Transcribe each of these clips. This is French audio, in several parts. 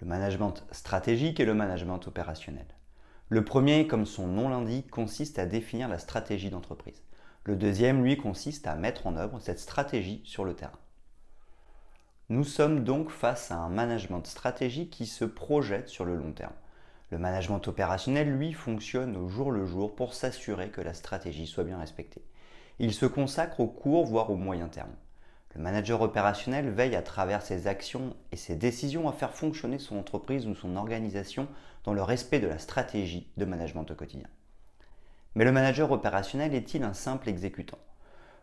le management stratégique et le management opérationnel. Le premier, comme son nom l'indique, consiste à définir la stratégie d'entreprise. Le deuxième, lui, consiste à mettre en œuvre cette stratégie sur le terrain. Nous sommes donc face à un management stratégique qui se projette sur le long terme. Le management opérationnel, lui, fonctionne au jour le jour pour s'assurer que la stratégie soit bien respectée. Il se consacre au court, voire au moyen terme. Le manager opérationnel veille à travers ses actions et ses décisions à faire fonctionner son entreprise ou son organisation dans le respect de la stratégie de management au quotidien. Mais le manager opérationnel est-il un simple exécutant?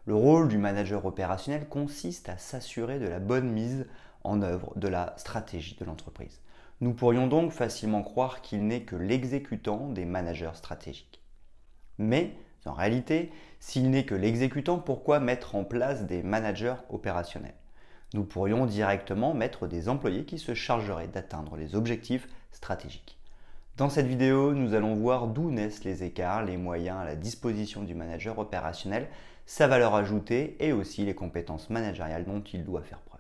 Le rôle du manager opérationnel consiste à s'assurer de la bonne mise en œuvre de la stratégie de l'entreprise. Nous pourrions donc facilement croire qu'il n'est que l'exécutant des managers stratégiques. Mais en réalité, s'il n'est que l'exécutant, pourquoi mettre en place des managers opérationnels? Nous pourrions directement mettre des employés qui se chargeraient d'atteindre les objectifs stratégiques. Dans cette vidéo, nous allons voir d'où naissent les écarts, les moyens à la disposition du manager opérationnel, sa valeur ajoutée et aussi les compétences managériales dont il doit faire preuve.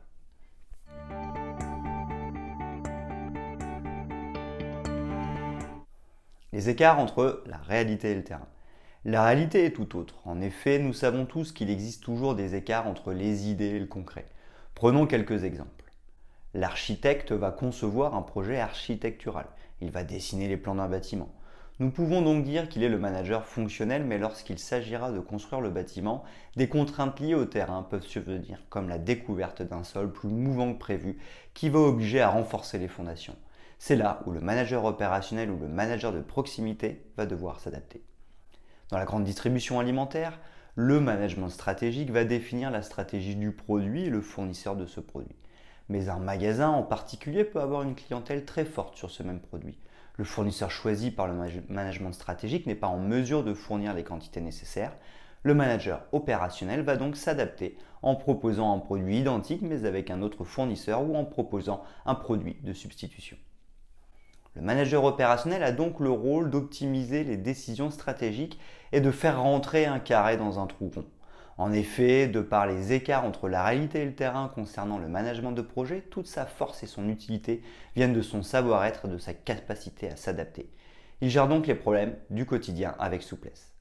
Les écarts entre la réalité et le terrain. La réalité est tout autre. En effet, nous savons tous qu'il existe toujours des écarts entre les idées et le concret. Prenons quelques exemples. L'architecte va concevoir un projet architectural. Il va dessiner les plans d'un bâtiment. Nous pouvons donc dire qu'il est le manager fonctionnel, mais lorsqu'il s'agira de construire le bâtiment, des contraintes liées au terrain peuvent survenir, comme la découverte d'un sol plus mouvant que prévu, qui va obliger à renforcer les fondations. C'est là où le manager opérationnel ou le manager de proximité va devoir s'adapter. Dans la grande distribution alimentaire, le management stratégique va définir la stratégie du produit et le fournisseur de ce produit. Mais un magasin en particulier peut avoir une clientèle très forte sur ce même produit. Le fournisseur choisi par le management stratégique n'est pas en mesure de fournir les quantités nécessaires. Le manager opérationnel va donc s'adapter en proposant un produit identique mais avec un autre fournisseur ou en proposant un produit de substitution. Le manager opérationnel a donc le rôle d'optimiser les décisions stratégiques et de faire rentrer un carré dans un trou rond. En effet, de par les écarts entre la réalité et le terrain concernant le management de projet, toute sa force et son utilité viennent de son savoir-être et de sa capacité à s'adapter. Il gère donc les problèmes du quotidien avec souplesse.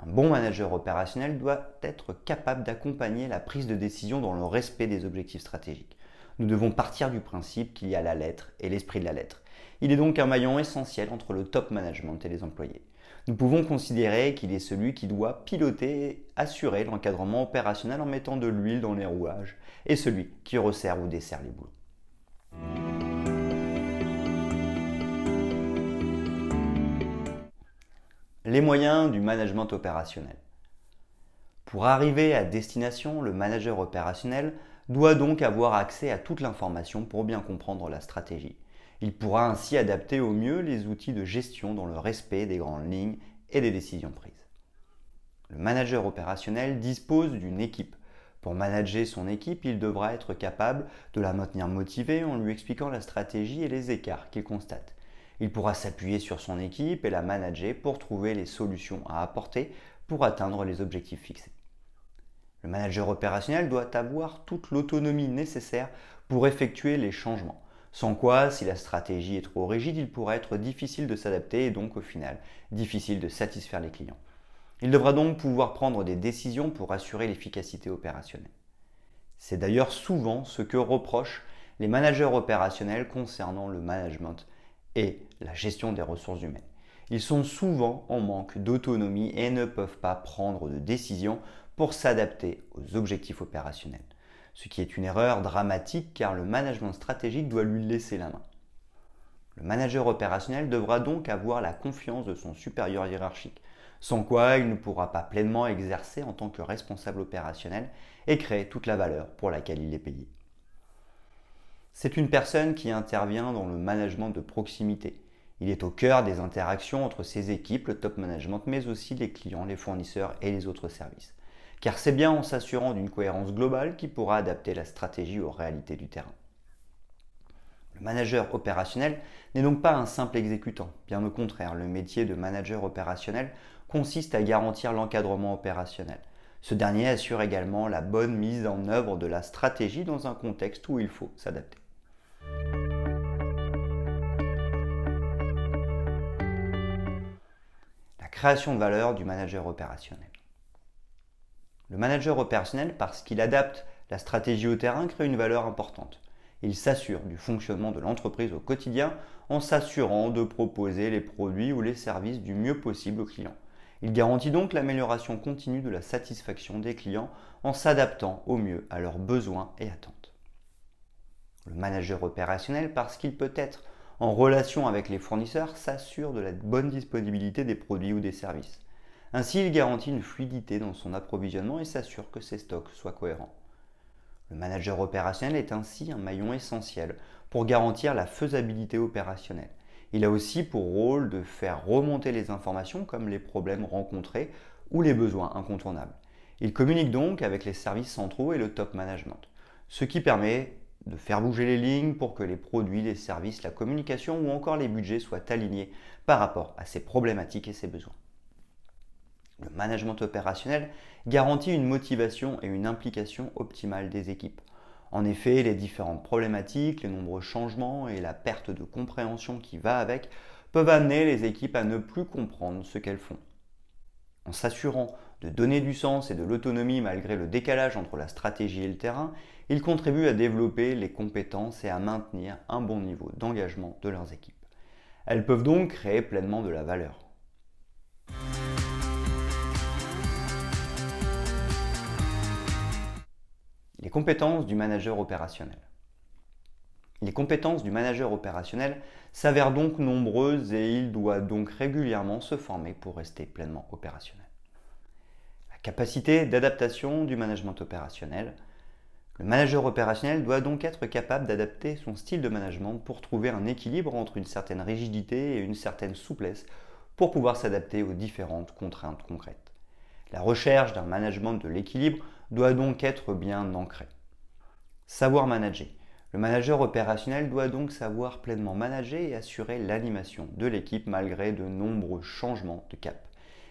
Un bon manager opérationnel doit être capable d'accompagner la prise de décision dans le respect des objectifs stratégiques. Nous devons partir du principe qu'il y a la lettre et l'esprit de la lettre. Il est donc un maillon essentiel entre le top management et les employés. Nous pouvons considérer qu'il est celui qui doit piloter et assurer l'encadrement opérationnel en mettant de l'huile dans les rouages et celui qui resserre ou dessert les boulots. Les moyens du management opérationnel. Pour arriver à destination, le manager opérationnel doit donc avoir accès à toute l'information pour bien comprendre la stratégie. Il pourra ainsi adapter au mieux les outils de gestion dans le respect des grandes lignes et des décisions prises. Le manager opérationnel dispose d'une équipe. Pour manager son équipe, il devra être capable de la maintenir motivée en lui expliquant la stratégie et les écarts qu'il constate. Il pourra s'appuyer sur son équipe et la manager pour trouver les solutions à apporter pour atteindre les objectifs fixés. Le manager opérationnel doit avoir toute l'autonomie nécessaire pour effectuer les changements sans quoi, si la stratégie est trop rigide, il pourrait être difficile de s'adapter et donc au final difficile de satisfaire les clients. Il devra donc pouvoir prendre des décisions pour assurer l'efficacité opérationnelle. C'est d'ailleurs souvent ce que reprochent les managers opérationnels concernant le management et la gestion des ressources humaines. Ils sont souvent en manque d'autonomie et ne peuvent pas prendre de décisions pour s'adapter aux objectifs opérationnels ce qui est une erreur dramatique car le management stratégique doit lui laisser la main. Le manager opérationnel devra donc avoir la confiance de son supérieur hiérarchique, sans quoi il ne pourra pas pleinement exercer en tant que responsable opérationnel et créer toute la valeur pour laquelle il est payé. C'est une personne qui intervient dans le management de proximité. Il est au cœur des interactions entre ses équipes, le top management, mais aussi les clients, les fournisseurs et les autres services. Car c'est bien en s'assurant d'une cohérence globale qu'il pourra adapter la stratégie aux réalités du terrain. Le manager opérationnel n'est donc pas un simple exécutant. Bien au contraire, le métier de manager opérationnel consiste à garantir l'encadrement opérationnel. Ce dernier assure également la bonne mise en œuvre de la stratégie dans un contexte où il faut s'adapter. création de valeur du manager opérationnel. Le manager opérationnel, parce qu'il adapte la stratégie au terrain, crée une valeur importante. Il s'assure du fonctionnement de l'entreprise au quotidien en s'assurant de proposer les produits ou les services du mieux possible aux clients. Il garantit donc l'amélioration continue de la satisfaction des clients en s'adaptant au mieux à leurs besoins et attentes. Le manager opérationnel, parce qu'il peut être en relation avec les fournisseurs s'assure de la bonne disponibilité des produits ou des services. Ainsi, il garantit une fluidité dans son approvisionnement et s'assure que ses stocks soient cohérents. Le manager opérationnel est ainsi un maillon essentiel pour garantir la faisabilité opérationnelle. Il a aussi pour rôle de faire remonter les informations comme les problèmes rencontrés ou les besoins incontournables. Il communique donc avec les services centraux et le top management, ce qui permet de faire bouger les lignes pour que les produits, les services, la communication ou encore les budgets soient alignés par rapport à ses problématiques et ses besoins. Le management opérationnel garantit une motivation et une implication optimale des équipes. En effet, les différentes problématiques, les nombreux changements et la perte de compréhension qui va avec peuvent amener les équipes à ne plus comprendre ce qu'elles font. En s'assurant de donner du sens et de l'autonomie malgré le décalage entre la stratégie et le terrain, ils contribuent à développer les compétences et à maintenir un bon niveau d'engagement de leurs équipes. Elles peuvent donc créer pleinement de la valeur. Les compétences du manager opérationnel. Les compétences du manager opérationnel s'avèrent donc nombreuses et il doit donc régulièrement se former pour rester pleinement opérationnel capacité d'adaptation du management opérationnel. Le manager opérationnel doit donc être capable d'adapter son style de management pour trouver un équilibre entre une certaine rigidité et une certaine souplesse pour pouvoir s'adapter aux différentes contraintes concrètes. La recherche d'un management de l'équilibre doit donc être bien ancrée. Savoir manager. Le manager opérationnel doit donc savoir pleinement manager et assurer l'animation de l'équipe malgré de nombreux changements de cap.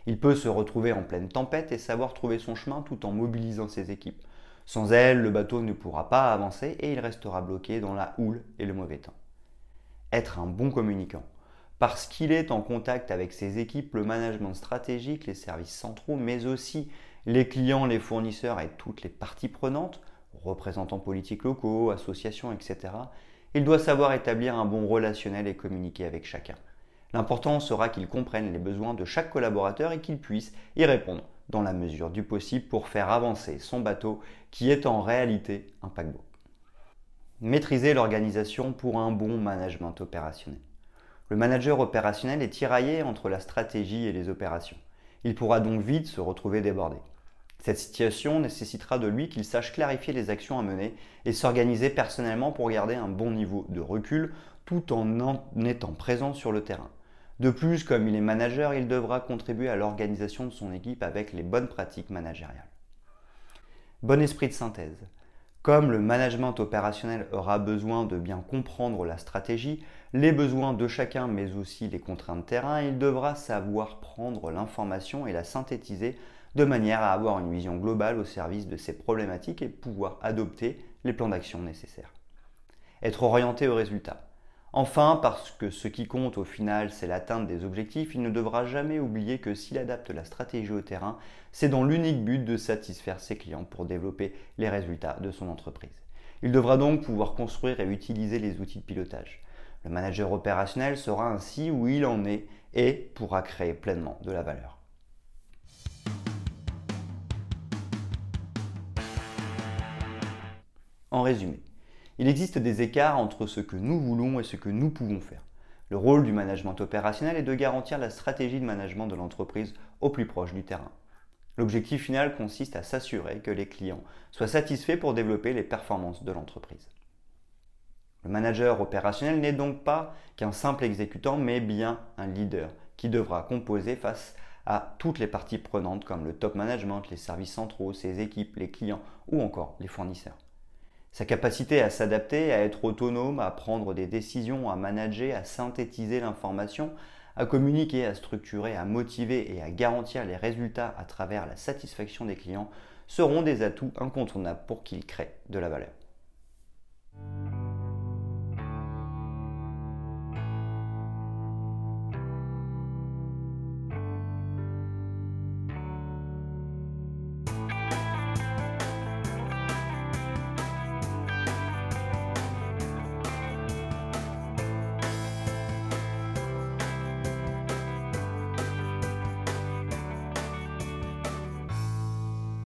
Il peut se retrouver en pleine tempête et savoir trouver son chemin tout en mobilisant ses équipes. Sans elles, le bateau ne pourra pas avancer et il restera bloqué dans la houle et le mauvais temps. Être un bon communicant. Parce qu'il est en contact avec ses équipes, le management stratégique, les services centraux, mais aussi les clients, les fournisseurs et toutes les parties prenantes, représentants politiques locaux, associations, etc., il doit savoir établir un bon relationnel et communiquer avec chacun. L'important sera qu'ils comprennent les besoins de chaque collaborateur et qu'ils puissent y répondre dans la mesure du possible pour faire avancer son bateau qui est en réalité un paquebot. Maîtriser l'organisation pour un bon management opérationnel. Le manager opérationnel est tiraillé entre la stratégie et les opérations. Il pourra donc vite se retrouver débordé. Cette situation nécessitera de lui qu'il sache clarifier les actions à mener et s'organiser personnellement pour garder un bon niveau de recul tout en étant présent sur le terrain. De plus, comme il est manager, il devra contribuer à l'organisation de son équipe avec les bonnes pratiques managériales. Bon esprit de synthèse. Comme le management opérationnel aura besoin de bien comprendre la stratégie, les besoins de chacun, mais aussi les contraintes de terrain, il devra savoir prendre l'information et la synthétiser de manière à avoir une vision globale au service de ces problématiques et pouvoir adopter les plans d'action nécessaires. Être orienté au résultat. Enfin, parce que ce qui compte au final, c'est l'atteinte des objectifs, il ne devra jamais oublier que s'il adapte la stratégie au terrain, c'est dans l'unique but de satisfaire ses clients pour développer les résultats de son entreprise. Il devra donc pouvoir construire et utiliser les outils de pilotage. Le manager opérationnel sera ainsi où il en est et pourra créer pleinement de la valeur. En résumé, il existe des écarts entre ce que nous voulons et ce que nous pouvons faire. Le rôle du management opérationnel est de garantir la stratégie de management de l'entreprise au plus proche du terrain. L'objectif final consiste à s'assurer que les clients soient satisfaits pour développer les performances de l'entreprise. Le manager opérationnel n'est donc pas qu'un simple exécutant, mais bien un leader qui devra composer face à toutes les parties prenantes comme le top management, les services centraux, ses équipes, les clients ou encore les fournisseurs. Sa capacité à s'adapter, à être autonome, à prendre des décisions, à manager, à synthétiser l'information, à communiquer, à structurer, à motiver et à garantir les résultats à travers la satisfaction des clients seront des atouts incontournables pour qu'ils créent de la valeur.